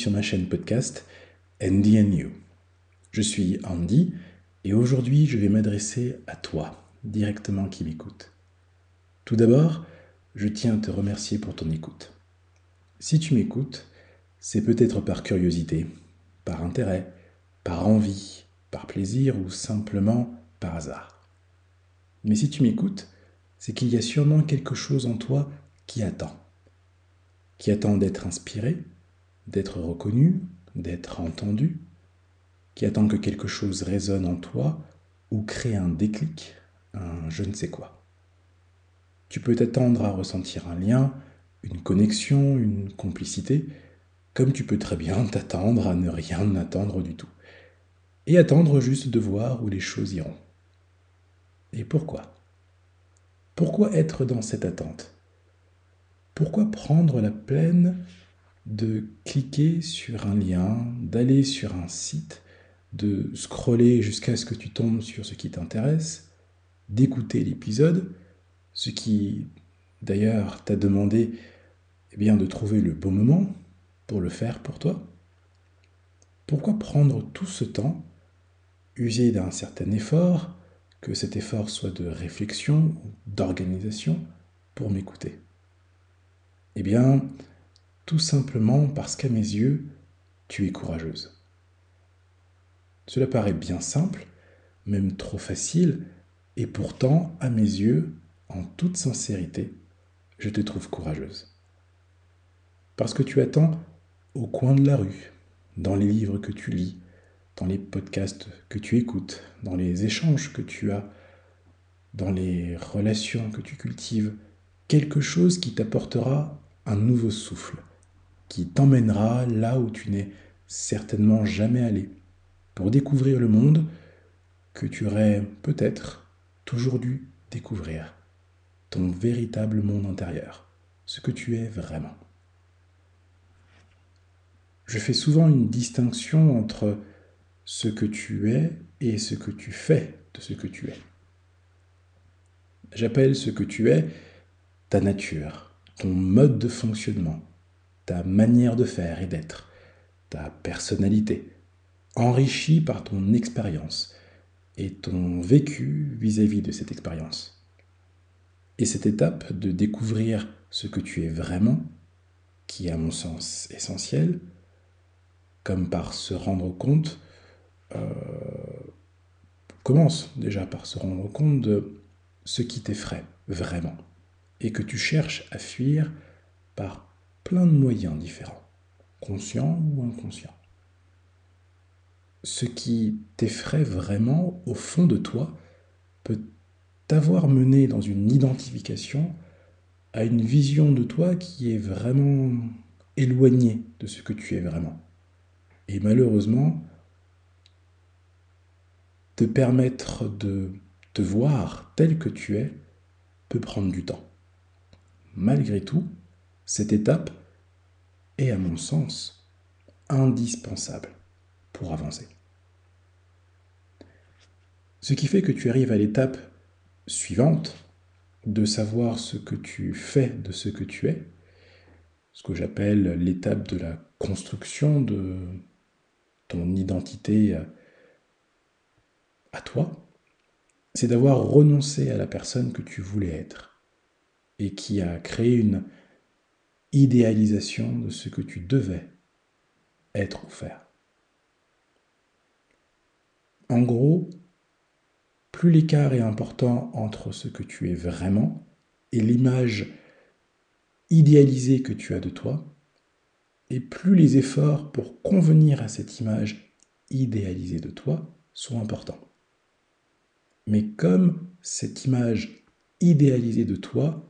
sur ma chaîne podcast Andy and You. Je suis Andy et aujourd'hui je vais m'adresser à toi, directement qui m'écoute. Tout d'abord, je tiens à te remercier pour ton écoute. Si tu m'écoutes, c'est peut-être par curiosité, par intérêt, par envie, par plaisir ou simplement par hasard. Mais si tu m'écoutes, c'est qu'il y a sûrement quelque chose en toi qui attend. Qui attend d'être inspiré, d'être reconnu, d'être entendu, qui attend que quelque chose résonne en toi ou crée un déclic, un je ne sais quoi. Tu peux t'attendre à ressentir un lien, une connexion, une complicité, comme tu peux très bien t'attendre à ne rien attendre du tout. Et attendre juste de voir où les choses iront. Et pourquoi? Pourquoi être dans cette attente? Pourquoi prendre la peine de cliquer sur un lien, d'aller sur un site, de scroller jusqu'à ce que tu tombes sur ce qui t'intéresse, d'écouter l'épisode, ce qui d'ailleurs t'a demandé eh bien, de trouver le bon moment pour le faire pour toi. Pourquoi prendre tout ce temps, user d'un certain effort, que cet effort soit de réflexion ou d'organisation, pour m'écouter? Eh bien, tout simplement parce qu'à mes yeux, tu es courageuse. Cela paraît bien simple, même trop facile, et pourtant, à mes yeux, en toute sincérité, je te trouve courageuse. Parce que tu attends au coin de la rue, dans les livres que tu lis, dans les podcasts que tu écoutes, dans les échanges que tu as, dans les relations que tu cultives, quelque chose qui t'apportera un nouveau souffle, qui t'emmènera là où tu n'es certainement jamais allé, pour découvrir le monde que tu aurais peut-être toujours dû découvrir, ton véritable monde intérieur, ce que tu es vraiment je fais souvent une distinction entre ce que tu es et ce que tu fais de ce que tu es. J'appelle ce que tu es ta nature, ton mode de fonctionnement, manière de faire et d'être, ta personnalité, enrichie par ton expérience et ton vécu vis-à-vis de cette expérience. Et cette étape de découvrir ce que tu es vraiment, qui est à mon sens essentielle, comme par se rendre compte, euh, commence déjà par se rendre compte de ce qui t'effraie vraiment et que tu cherches à fuir par plein de moyens différents, conscients ou inconscients. Ce qui t'effraie vraiment au fond de toi peut t'avoir mené dans une identification à une vision de toi qui est vraiment éloignée de ce que tu es vraiment. Et malheureusement, te permettre de te voir tel que tu es peut prendre du temps. Malgré tout, cette étape est, à mon sens, indispensable pour avancer. Ce qui fait que tu arrives à l'étape suivante de savoir ce que tu fais de ce que tu es, ce que j'appelle l'étape de la construction de ton identité euh, à toi, c'est d'avoir renoncé à la personne que tu voulais être et qui a créé une idéalisation de ce que tu devais être ou faire. En gros, plus l'écart est important entre ce que tu es vraiment et l'image idéalisée que tu as de toi, et plus les efforts pour convenir à cette image idéalisée de toi sont importants. Mais comme cette image idéalisée de toi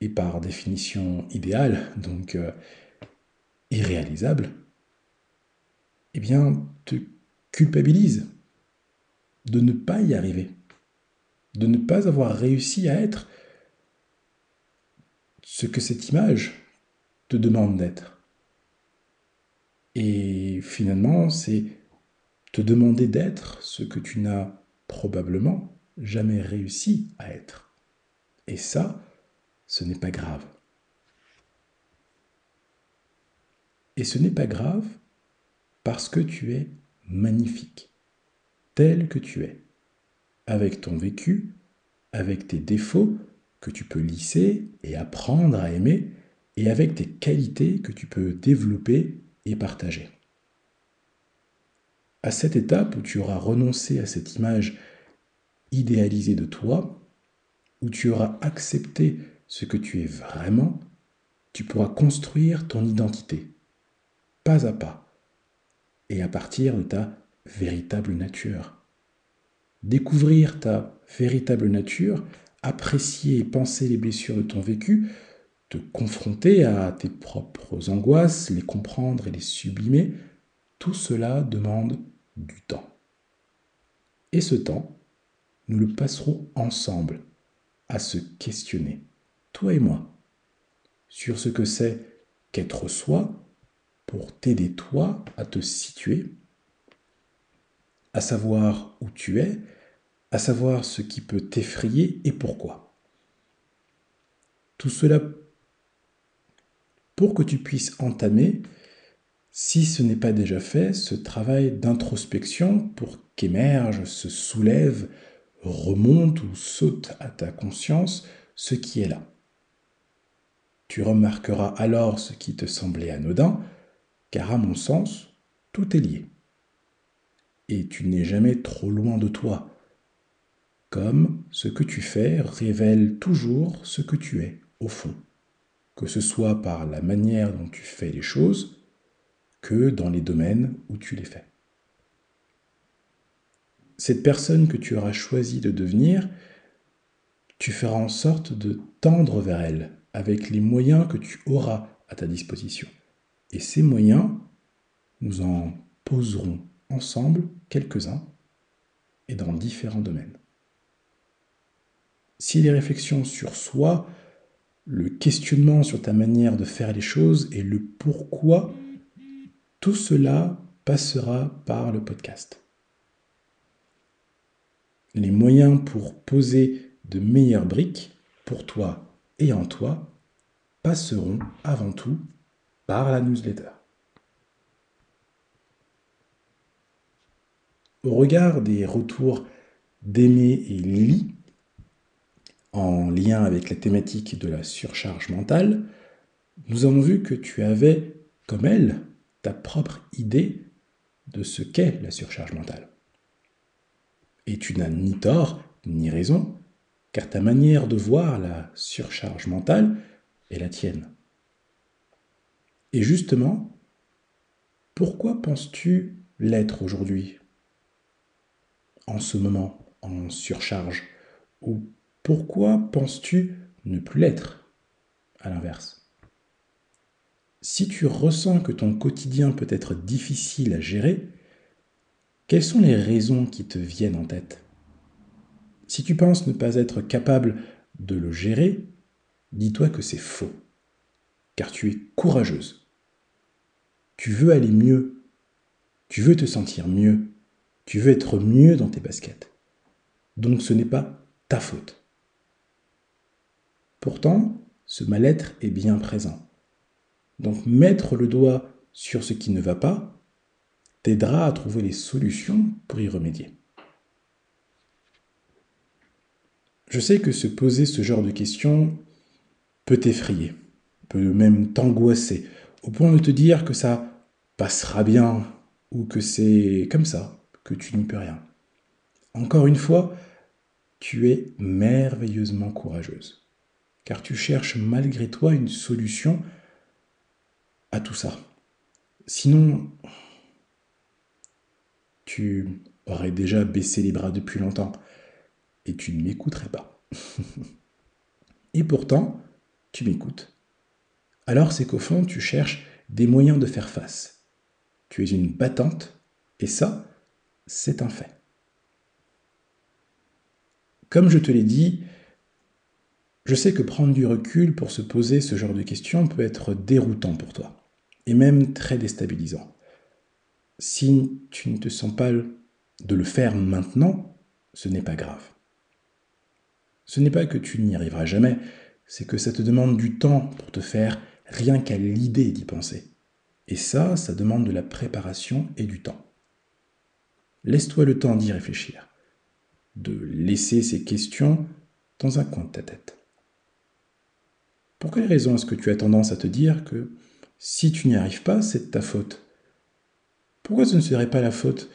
est par définition idéale, donc euh, irréalisable, eh bien, te culpabilise de ne pas y arriver, de ne pas avoir réussi à être ce que cette image te demande d'être. Et finalement, c'est te demander d'être ce que tu n'as probablement jamais réussi à être. Et ça, ce n'est pas grave. Et ce n'est pas grave parce que tu es magnifique, tel que tu es, avec ton vécu, avec tes défauts que tu peux lisser et apprendre à aimer, et avec tes qualités que tu peux développer et partager. À cette étape où tu auras renoncé à cette image idéalisée de toi, où tu auras accepté ce que tu es vraiment, tu pourras construire ton identité, pas à pas, et à partir de ta véritable nature. Découvrir ta véritable nature, apprécier et penser les blessures de ton vécu, te confronter à tes propres angoisses, les comprendre et les sublimer, tout cela demande du temps. Et ce temps, nous le passerons ensemble à se questionner, toi et moi, sur ce que c'est qu'être soi pour t'aider toi à te situer, à savoir où tu es, à savoir ce qui peut t'effrayer et pourquoi. Tout cela pour que tu puisses entamer, si ce n'est pas déjà fait, ce travail d'introspection pour qu'émerge, se soulève, remonte ou saute à ta conscience ce qui est là. Tu remarqueras alors ce qui te semblait anodin, car à mon sens, tout est lié. Et tu n'es jamais trop loin de toi, comme ce que tu fais révèle toujours ce que tu es, au fond, que ce soit par la manière dont tu fais les choses, que dans les domaines où tu les fais. Cette personne que tu auras choisi de devenir, tu feras en sorte de tendre vers elle avec les moyens que tu auras à ta disposition. Et ces moyens, nous en poserons ensemble quelques-uns et dans différents domaines. Si les réflexions sur soi, le questionnement sur ta manière de faire les choses et le pourquoi, tout cela passera par le podcast. Les moyens pour poser de meilleures briques pour toi et en toi passeront avant tout par la newsletter. Au regard des retours d'Aimé et Lily, en lien avec la thématique de la surcharge mentale, nous avons vu que tu avais, comme elle, ta propre idée de ce qu'est la surcharge mentale. Et tu n'as ni tort ni raison, car ta manière de voir la surcharge mentale est la tienne. Et justement, pourquoi penses-tu l'être aujourd'hui, en ce moment, en surcharge Ou pourquoi penses-tu ne plus l'être, à l'inverse. Si tu ressens que ton quotidien peut être difficile à gérer, quelles sont les raisons qui te viennent en tête? Si tu penses ne pas être capable de le gérer, dis-toi que c'est faux, car tu es courageuse tu veux aller mieux. Tu veux te sentir mieux. Tu veux être mieux dans tes baskets. Donc ce n'est pas ta faute. Pourtant, ce mal-être est bien présent. Donc mettre le doigt sur ce qui ne va pas t'aidera à trouver les solutions pour y remédier. Je sais que se poser ce genre de questions peut t'effrayer, peut même t'angoisser, au point de te dire que ça passera bien ou que c'est comme ça, que tu n'y peux rien. Encore une fois, tu es merveilleusement courageuse, car tu cherches malgré toi une solution à tout ça. Sinon, tu aurais déjà baissé les bras depuis longtemps et tu ne m'écouterais pas. et pourtant, tu m'écoutes. Alors c'est qu'au fond, tu cherches des moyens de faire face tu es une battante, et ça, c'est un fait. Comme je te l'ai dit, je sais que prendre du recul pour se poser ce genre de questions peut être déroutant pour toi, et même très déstabilisant. Si tu ne te sens pas de le faire maintenant, ce n'est pas grave. Ce n'est pas que tu n'y arriveras jamais, c'est que ça te demande du temps pour te faire rien qu'à l'idée d'y penser Et ça, ça demande de la préparation et du temps. Laisse-toi le temps d'y réfléchir, de laisser ces questions dans un coin de ta tête. Pour quelle raison est-ce que tu as tendance à te dire que si tu n'y arrives pas, c'est de ta faute? Pourquoi ce ne serait pas la faute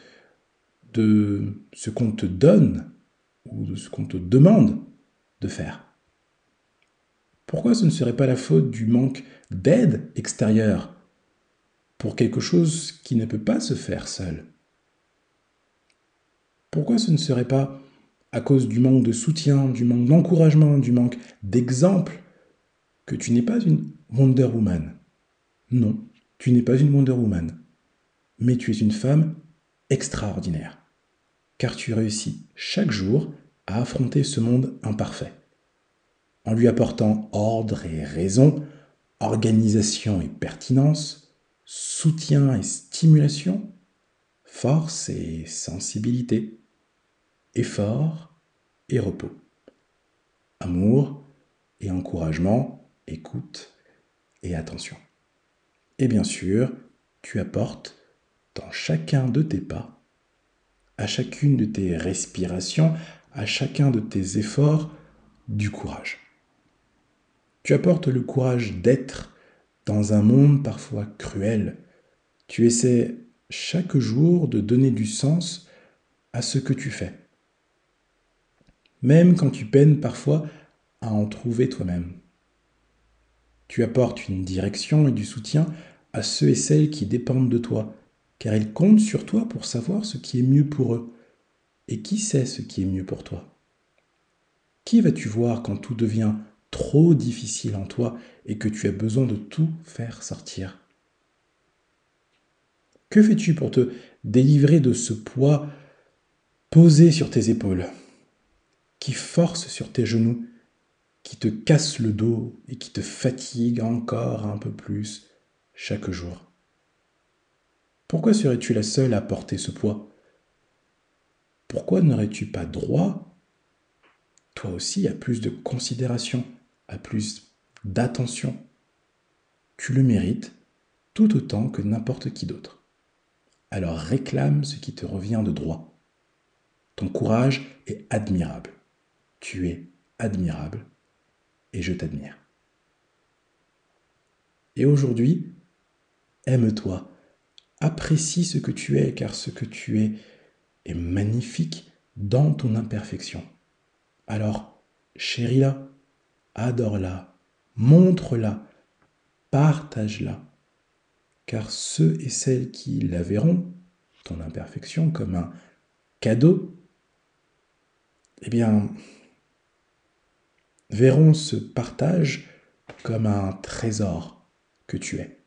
de ce qu'on te donne ou de ce qu'on te demande? De faire. Pourquoi ce ne serait pas la faute du manque d'aide extérieure pour quelque chose qui ne peut pas se faire seul? Pourquoi ce ne serait pas à cause du manque de soutien, du manque d'encouragement, du manque d'exemple que tu n'es pas une Wonder Woman? Non, tu n'es pas une Wonder Woman, mais tu es une femme extraordinaire, car tu réussis chaque jour à affronter ce monde imparfait, en lui apportant ordre et raison, organisation et pertinence, soutien et stimulation, force et sensibilité, effort et repos, amour et encouragement, écoute et attention. Et bien sûr, tu apportes dans chacun de tes pas, à chacune de tes respirations, à chacun de tes efforts, du courage. Tu apportes le courage d'être dans un monde parfois cruel. Tu essaies chaque jour de donner du sens à ce que tu fais. Même quand tu peines parfois à en trouver toi-même. Tu apportes une direction et du soutien à ceux et celles qui dépendent de toi, car ils comptent sur toi pour savoir ce qui est mieux pour eux. Et qui sait ce qui est mieux pour toi? Qui vas-tu voir quand tout devient trop difficile en toi et que tu as besoin de tout faire sortir? Que fais-tu pour te délivrer de ce poids posé sur tes épaules, qui force sur tes genoux, qui te casse le dos et qui te fatigue encore un peu plus chaque jour? Pourquoi serais-tu la seule à porter ce poids? Pourquoi n'aurais-tu pas droit, toi aussi, à plus de considération à plus d'attention? Tu le mérites tout autant que n'importe qui d'autre. Alors réclame ce qui te revient de droit. Ton courage est admirable. Tu es admirable et je t'admire. Et aujourd'hui, aime-toi, apprécie ce que tu es car ce que tu es magnifique dans ton imperfection. Alors, chéris-la, adore-la, montre-la, partage-la, car ceux et celles qui la verront, ton imperfection, comme un cadeau, eh bien, verront ce partage comme un trésor que tu es,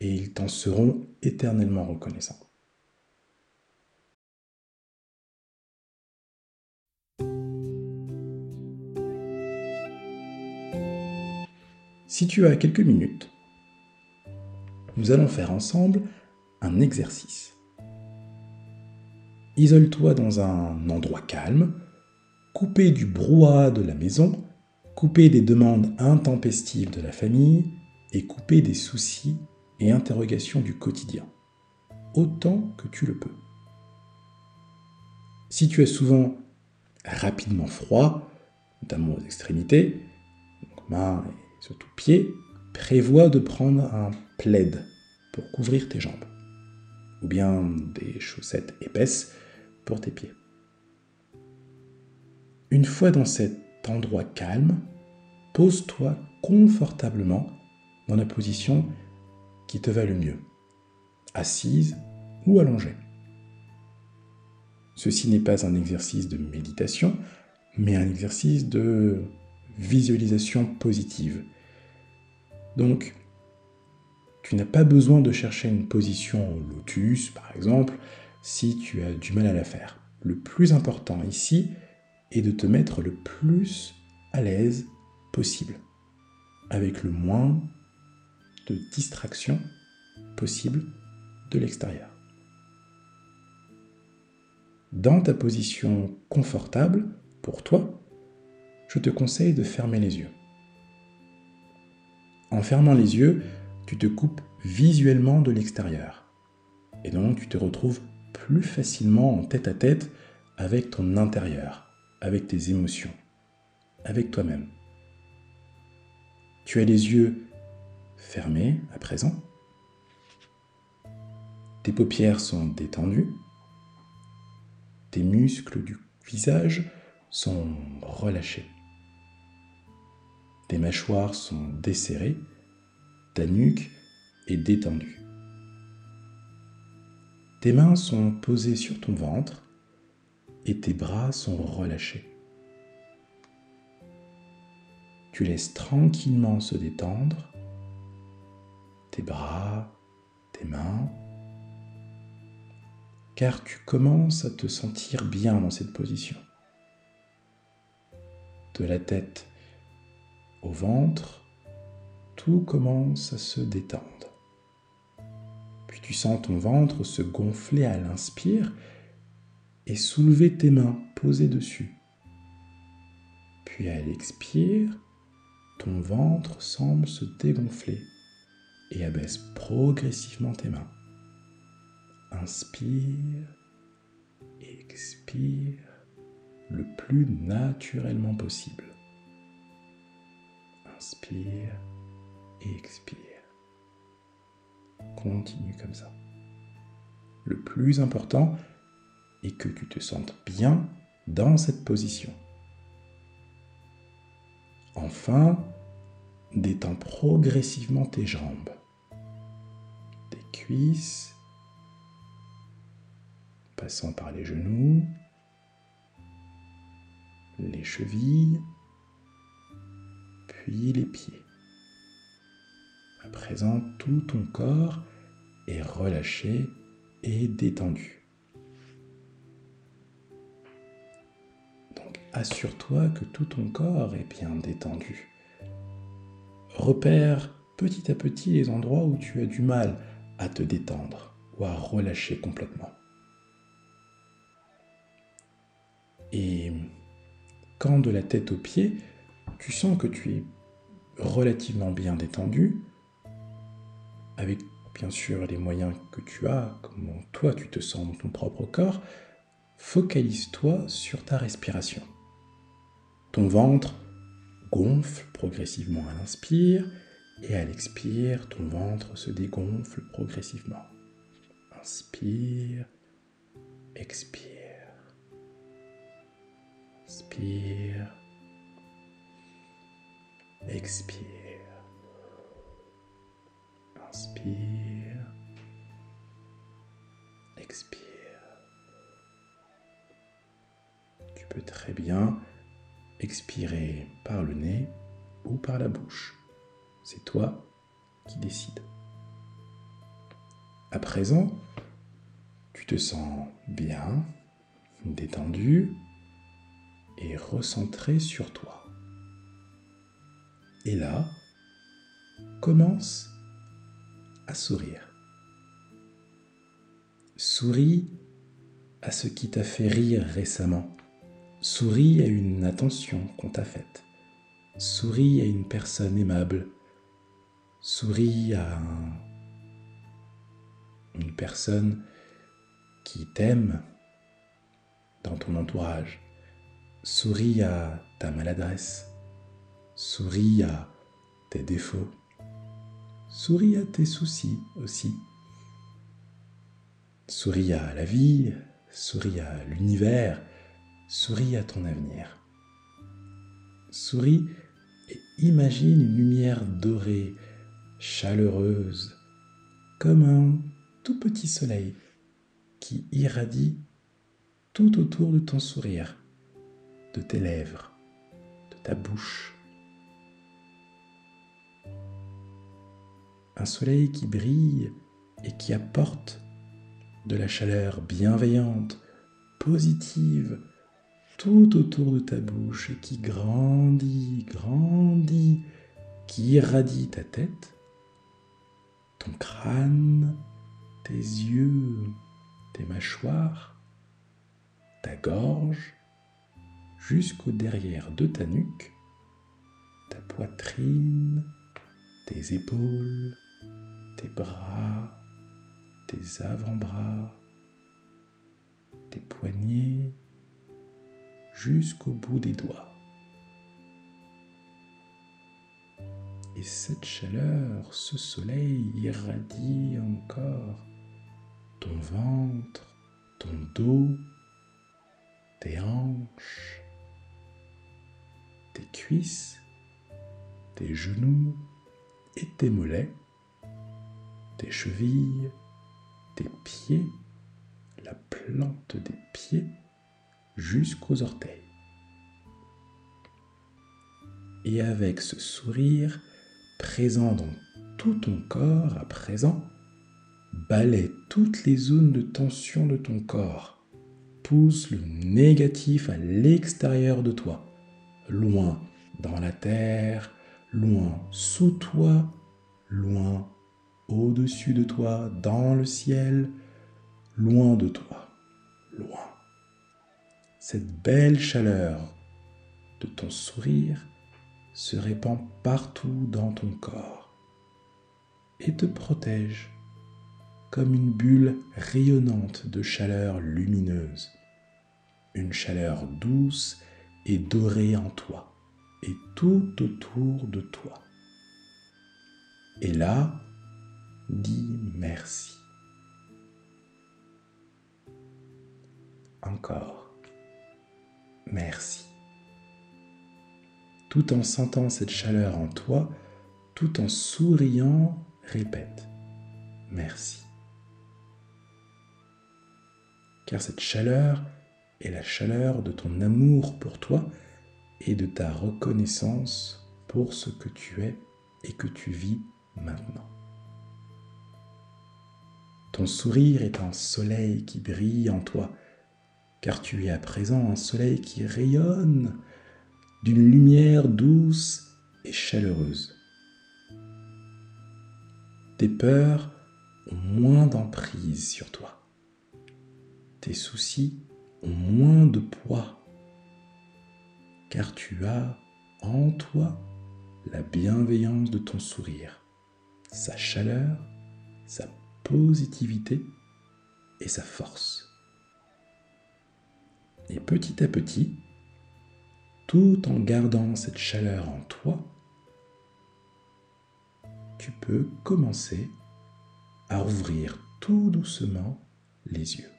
et ils t'en seront éternellement reconnaissants. Si tu as quelques minutes, nous allons faire ensemble un exercice. Isole-toi dans un endroit calme, coupé du brouhaha de la maison, coupé des demandes intempestives de la famille et coupé des soucis et interrogations du quotidien, autant que tu le peux. Si tu es souvent rapidement froid, notamment aux extrémités, mains et surtout pieds, prévois de prendre un plaid pour couvrir tes jambes, ou bien des chaussettes épaisses pour tes pieds. Une fois dans cet endroit calme, pose-toi confortablement dans la position qui te va le mieux, assise ou allongée. Ceci n'est pas un exercice de méditation, mais un exercice de visualisation positive. Donc, tu n'as pas besoin de chercher une position lotus, par exemple, si tu as du mal à la faire. Le plus important ici est de te mettre le plus à l'aise possible, avec le moins de distraction possible de l'extérieur. Dans ta position confortable, pour toi, je te conseille de fermer les yeux. En fermant les yeux, tu te coupes visuellement de l'extérieur. Et donc tu te retrouves plus facilement en tête à tête avec ton intérieur, avec tes émotions, avec toi-même. Tu as les yeux fermés à présent. Tes paupières sont détendues. Tes muscles du visage sont relâchés. Tes mâchoires sont desserrées. Ta nuque est détendue. Tes mains sont posées sur ton ventre et tes bras sont relâchés. Tu laisses tranquillement se détendre tes bras, tes mains, car tu commences à te sentir bien dans cette position. De la tête au ventre, tout commence à se détendre. Puis tu sens ton ventre se gonfler à l'inspire et soulever tes mains posées dessus. Puis à l'expire, ton ventre semble se dégonfler et abaisse progressivement tes mains. Inspire, expire le plus naturellement possible. Inspire et expire. Continue comme ça. Le plus important est que tu te sentes bien dans cette position. Enfin, détends progressivement tes jambes, tes cuisses, passant par les genoux, les chevilles, les pieds. À présent, tout ton corps est relâché et détendu. Donc assure-toi que tout ton corps est bien détendu. Repère petit à petit les endroits où tu as du mal à te détendre ou à relâcher complètement. Et quand de la tête aux pieds, tu sens que tu es relativement bien détendu, avec bien sûr les moyens que tu as, comment toi tu te sens dans ton propre corps, focalise-toi sur ta respiration. Ton ventre gonfle progressivement à l'inspire et à l'expire, ton ventre se dégonfle progressivement. Inspire, expire. Inspire, expire. Inspire, expire. Tu peux très bien expirer par le nez ou par la bouche. C'est toi qui décides. À présent, tu te sens bien, détendu et recentré sur toi. Et là, commence à sourire. Souris à ce qui t'a fait rire récemment. Souris à une attention qu'on t'a faite. Souris à une personne aimable. Souris à une personne qui t'aime dans ton entourage. Souris à ta maladresse. Souris à tes défauts. Souris à tes soucis aussi. Souris à la vie, souris à l'univers, Souris à ton avenir. Souris et imagine une lumière dorée, chaleureuse, comme un tout petit soleil qui irradie tout autour de ton sourire, de tes lèvres, de ta bouche. Un soleil qui brille et qui apporte de la chaleur bienveillante, positive, tout autour de ta bouche et qui grandit, grandit, qui irradie ta tête, ton crâne, tes yeux, tes mâchoires, ta gorge, jusqu'au derrière de ta nuque, ta poitrine, tes épaules, tes bras, tes avant-bras, tes poignets, jusqu'au bout des doigts. Et cette chaleur, ce soleil irradie encore ton ventre, ton dos, tes hanches, tes cuisses, tes genoux et tes mollets, tes chevilles, tes pieds, la plante des pieds jusqu'aux orteils. Et avec ce sourire présent dans tout ton corps à présent, balaie toutes les zones de tension de ton corps. Pousse le négatif à l'extérieur de toi, loin dans la terre, loin sous toi, loin au-dessus de toi, dans le ciel, loin de toi, loin. Cette belle chaleur de ton sourire se répand partout dans ton corps et te protège comme une bulle rayonnante de chaleur lumineuse, une chaleur douce et dorée en toi et tout autour de toi. Et là, dis merci. Encore, merci. Tout en sentant cette chaleur en toi, tout en souriant, répète, merci car cette chaleur est la chaleur de ton amour pour toi et de ta reconnaissance pour ce que tu es et que tu vis maintenant. Ton sourire est un soleil qui brille en toi, car tu es à présent un soleil qui rayonne d'une lumière douce et chaleureuse. Tes peurs ont moins d'emprise sur toi tes soucis ont moins de poids, car tu as en toi la bienveillance de ton sourire, sa chaleur, sa positivité et sa force. Et petit à petit, tout en gardant cette chaleur en toi, tu peux commencer à ouvrir tout doucement les yeux.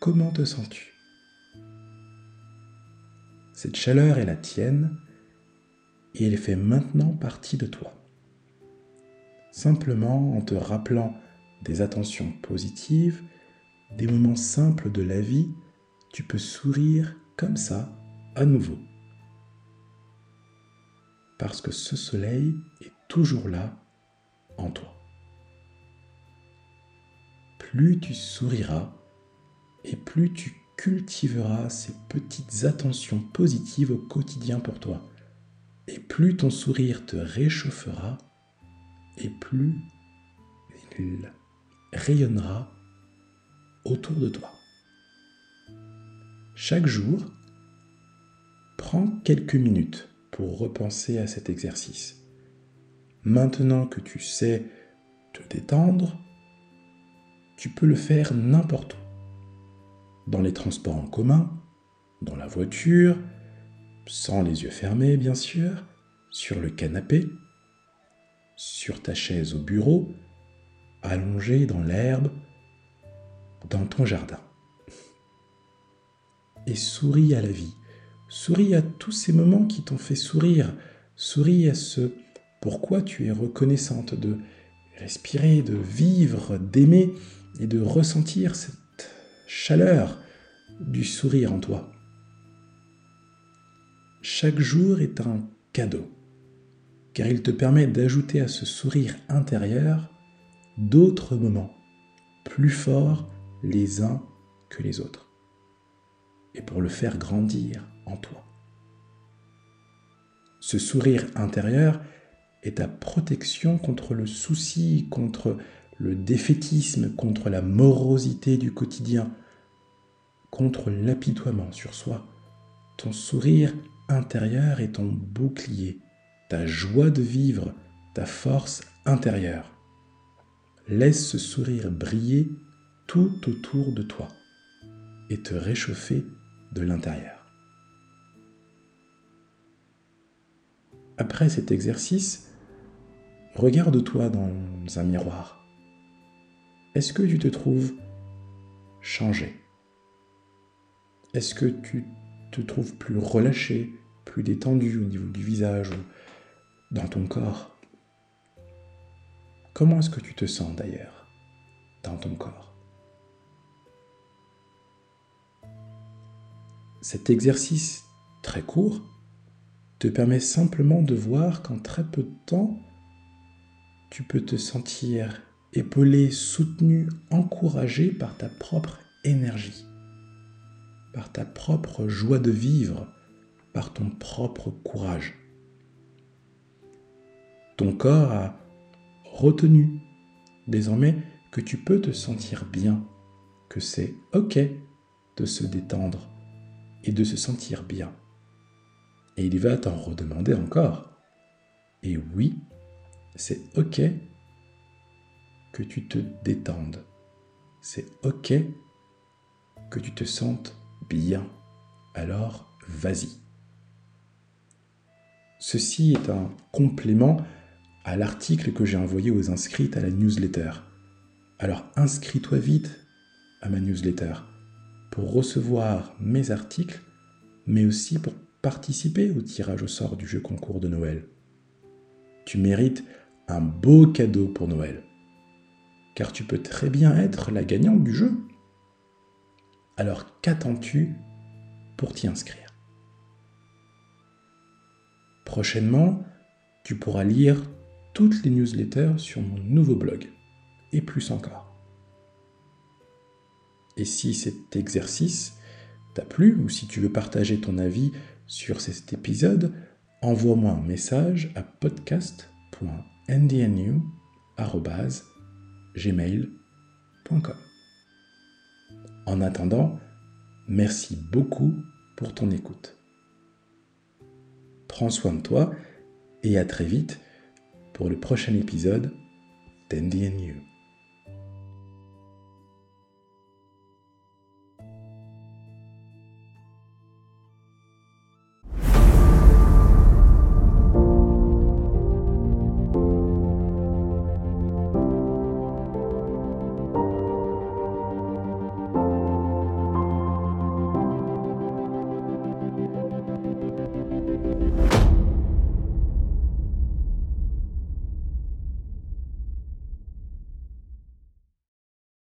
Comment te sens-tu? Cette chaleur est la tienne et elle fait maintenant partie de toi. Simplement en te rappelant des attentions positives, des moments simples de la vie, tu peux sourire comme ça à nouveau. Parce que ce soleil est toujours là en toi. Plus tu souriras, et plus tu cultiveras ces petites attentions positives au quotidien pour toi. Et plus ton sourire te réchauffera, et plus il rayonnera autour de toi. Chaque jour, prends quelques minutes pour repenser à cet exercice. Maintenant que tu sais te détendre, tu peux le faire n'importe où dans les transports en commun, dans la voiture, sans les yeux fermés bien sûr, sur le canapé, sur ta chaise au bureau, allongé dans l'herbe, dans ton jardin. Et souris à la vie, souris à tous ces moments qui t'ont fait sourire, souris à ce pourquoi tu es reconnaissante de respirer, de vivre, d'aimer et de ressentir cette chaleur du sourire en toi. Chaque jour est un cadeau, car il te permet d'ajouter à ce sourire intérieur d'autres moments, plus forts les uns que les autres, et pour le faire grandir en toi. Ce sourire intérieur est ta protection contre le souci, contre le défaitisme, contre la morosité du quotidien, contre l'apitoiement sur soi. Ton sourire intérieur est ton bouclier, ta joie de vivre, ta force intérieure. Laisse ce sourire briller tout autour de toi et te réchauffer de l'intérieur. Après cet exercice, regarde-toi dans un miroir. Est-ce que tu te trouves changé? Est-ce que tu te trouves plus relâché, plus détendu au niveau du visage ou dans ton corps. Comment est-ce que tu te sens d'ailleurs dans ton corps? Cet exercice très court te permet simplement de voir qu'en très peu de temps, tu peux te sentir épaulé, soutenu, encouragé par ta propre énergie, par ta propre joie de vivre, par ton propre courage. Ton corps a retenu désormais que tu peux te sentir bien, que c'est OK de se détendre et de se sentir bien. Et il va t'en redemander encore. Et oui, c'est OK que tu te détendes. C'est OK que tu te sentes bien. Alors, vas-y. Ceci est un complément à l'article que j'ai envoyé aux inscrites à la newsletter. Alors inscris-toi vite à ma newsletter pour recevoir mes articles, mais aussi pour participer au tirage au sort du jeu concours de Noël. Tu mérites un beau cadeau pour Noël, car tu peux très bien être la gagnante du jeu. Alors qu'attends-tu pour t'y inscrire? Prochainement, tu pourras lire toutes les newsletters sur mon nouveau blog, et plus encore. Et si cet exercice t'a plu ou si tu veux partager ton avis sur cet épisode, envoie-moi un message à podcast.ndnu.gmail.com. En attendant, merci beaucoup pour ton écoute. Prends soin de toi et à très vite pour le prochain épisode d'NDNU.